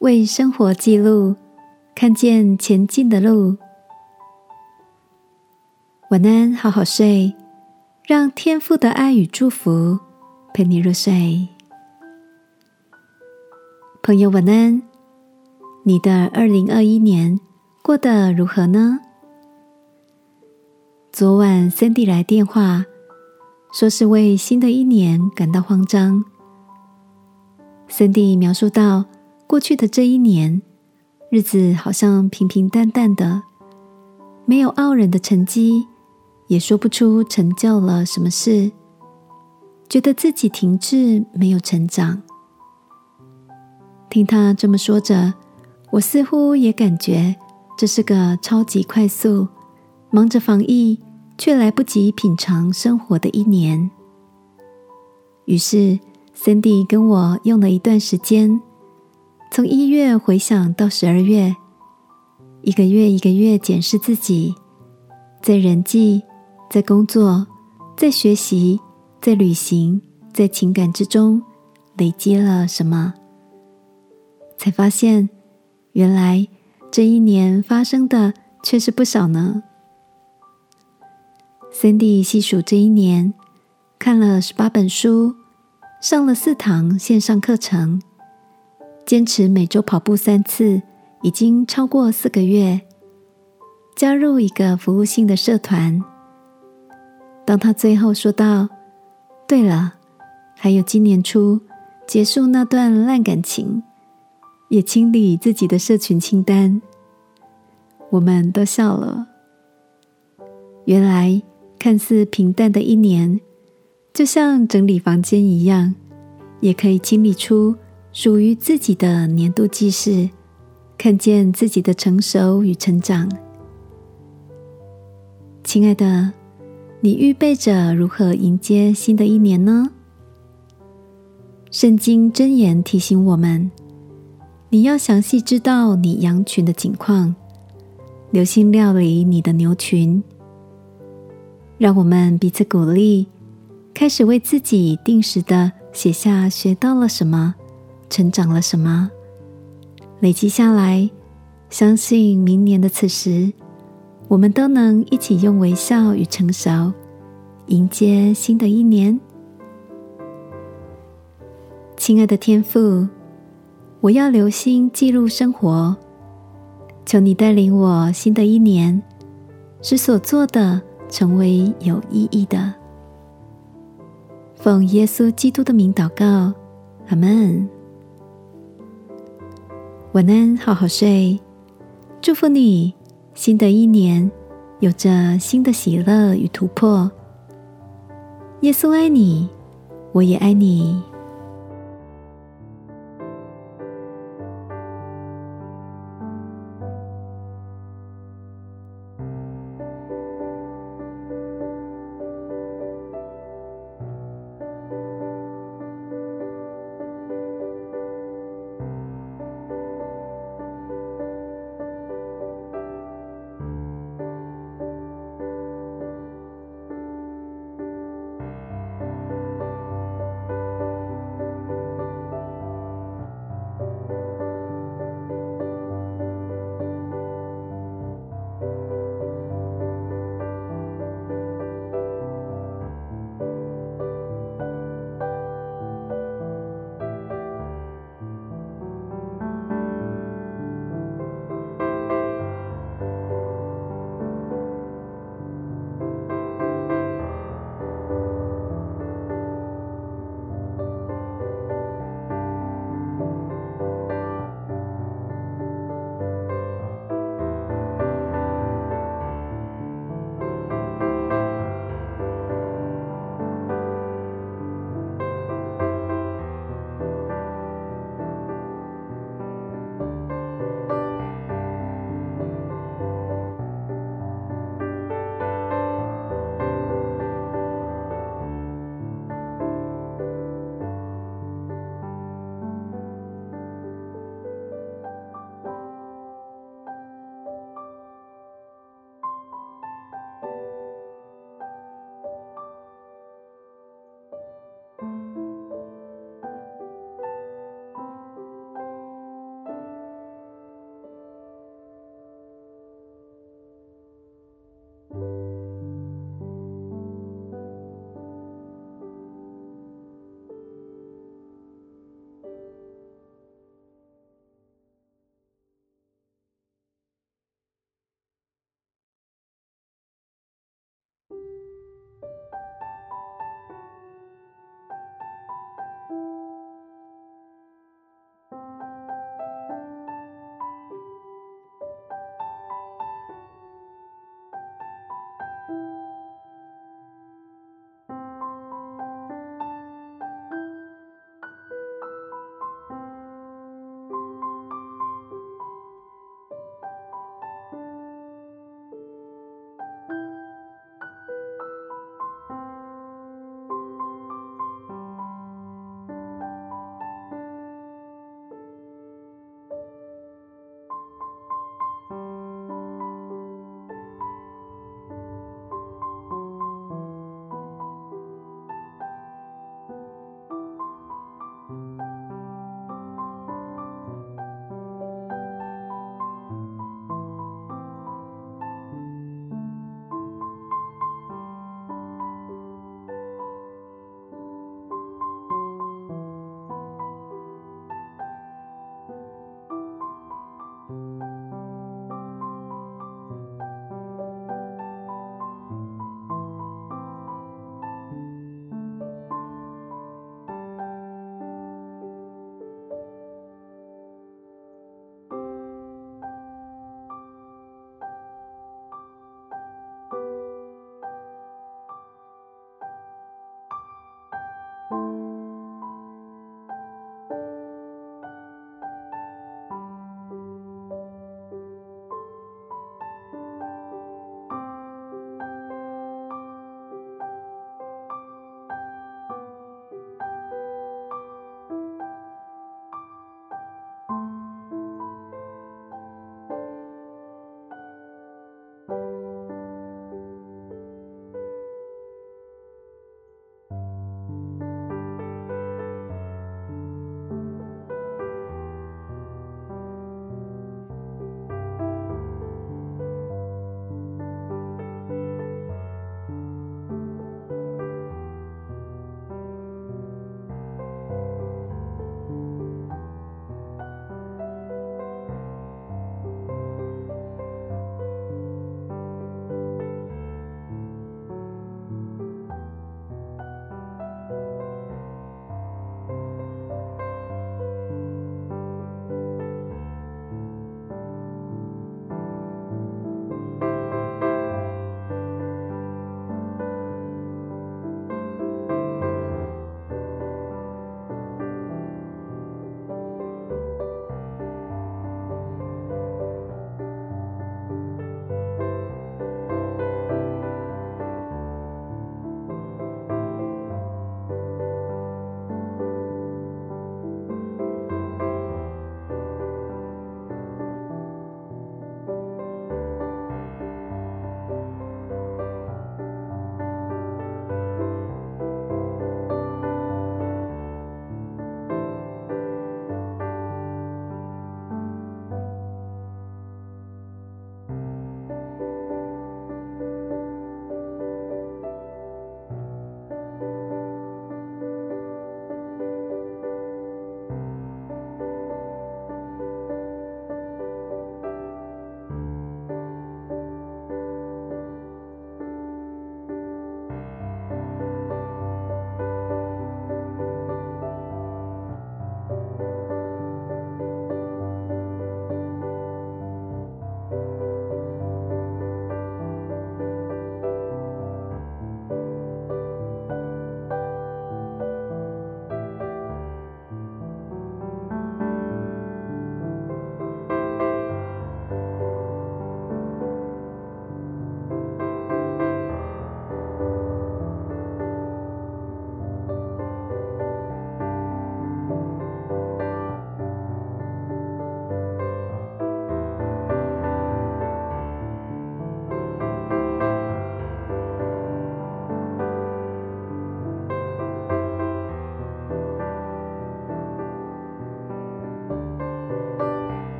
为生活记录，看见前进的路。晚安，好好睡，让天父的爱与祝福陪你入睡。朋友，晚安。你的二零二一年过得如何呢？昨晚 Cindy 来电话，说是为新的一年感到慌张。Cindy 描述到，过去的这一年，日子好像平平淡淡的，没有傲人的成绩，也说不出成就了什么事，觉得自己停滞，没有成长。听他这么说着。我似乎也感觉这是个超级快速、忙着防疫却来不及品尝生活的一年。于是，Cindy 跟我用了一段时间，从一月回想到十二月，一个月一个月检视自己，在人际、在工作、在学习、在旅行、在情感之中累积了什么，才发现。原来这一年发生的却是不少呢。Cindy 细数这一年，看了十八本书，上了四堂线上课程，坚持每周跑步三次，已经超过四个月。加入一个服务性的社团。当他最后说到：“对了，还有今年初结束那段烂感情。”也清理自己的社群清单，我们都笑了。原来看似平淡的一年，就像整理房间一样，也可以清理出属于自己的年度记事，看见自己的成熟与成长。亲爱的，你预备着如何迎接新的一年呢？圣经箴言提醒我们。你要详细知道你羊群的景况，留心料理你的牛群。让我们彼此鼓励，开始为自己定时的写下学到了什么，成长了什么，累积下来。相信明年的此时，我们都能一起用微笑与成熟迎接新的一年。亲爱的天父。我要留心记录生活，求你带领我新的一年，使所做的成为有意义的。奉耶稣基督的名祷告，阿门。晚安，好好睡。祝福你，新的一年有着新的喜乐与突破。耶稣爱你，我也爱你。